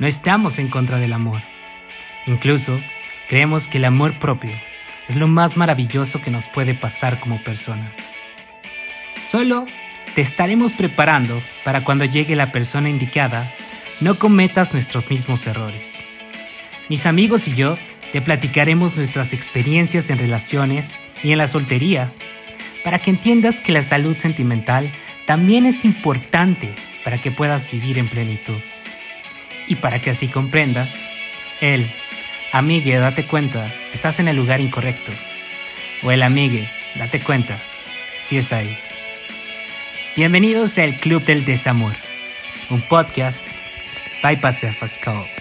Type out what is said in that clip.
no estamos en contra del amor. Incluso creemos que el amor propio es lo más maravilloso que nos puede pasar como personas. Solo te estaremos preparando para cuando llegue la persona indicada, no cometas nuestros mismos errores. Mis amigos y yo te platicaremos nuestras experiencias en relaciones y en la soltería, para que entiendas que la salud sentimental también es importante para que puedas vivir en plenitud. Y para que así comprendas, el amigue, date cuenta, estás en el lugar incorrecto. O el amigue, date cuenta, si es ahí. Bienvenidos al Club del Desamor, un podcast by Pacific.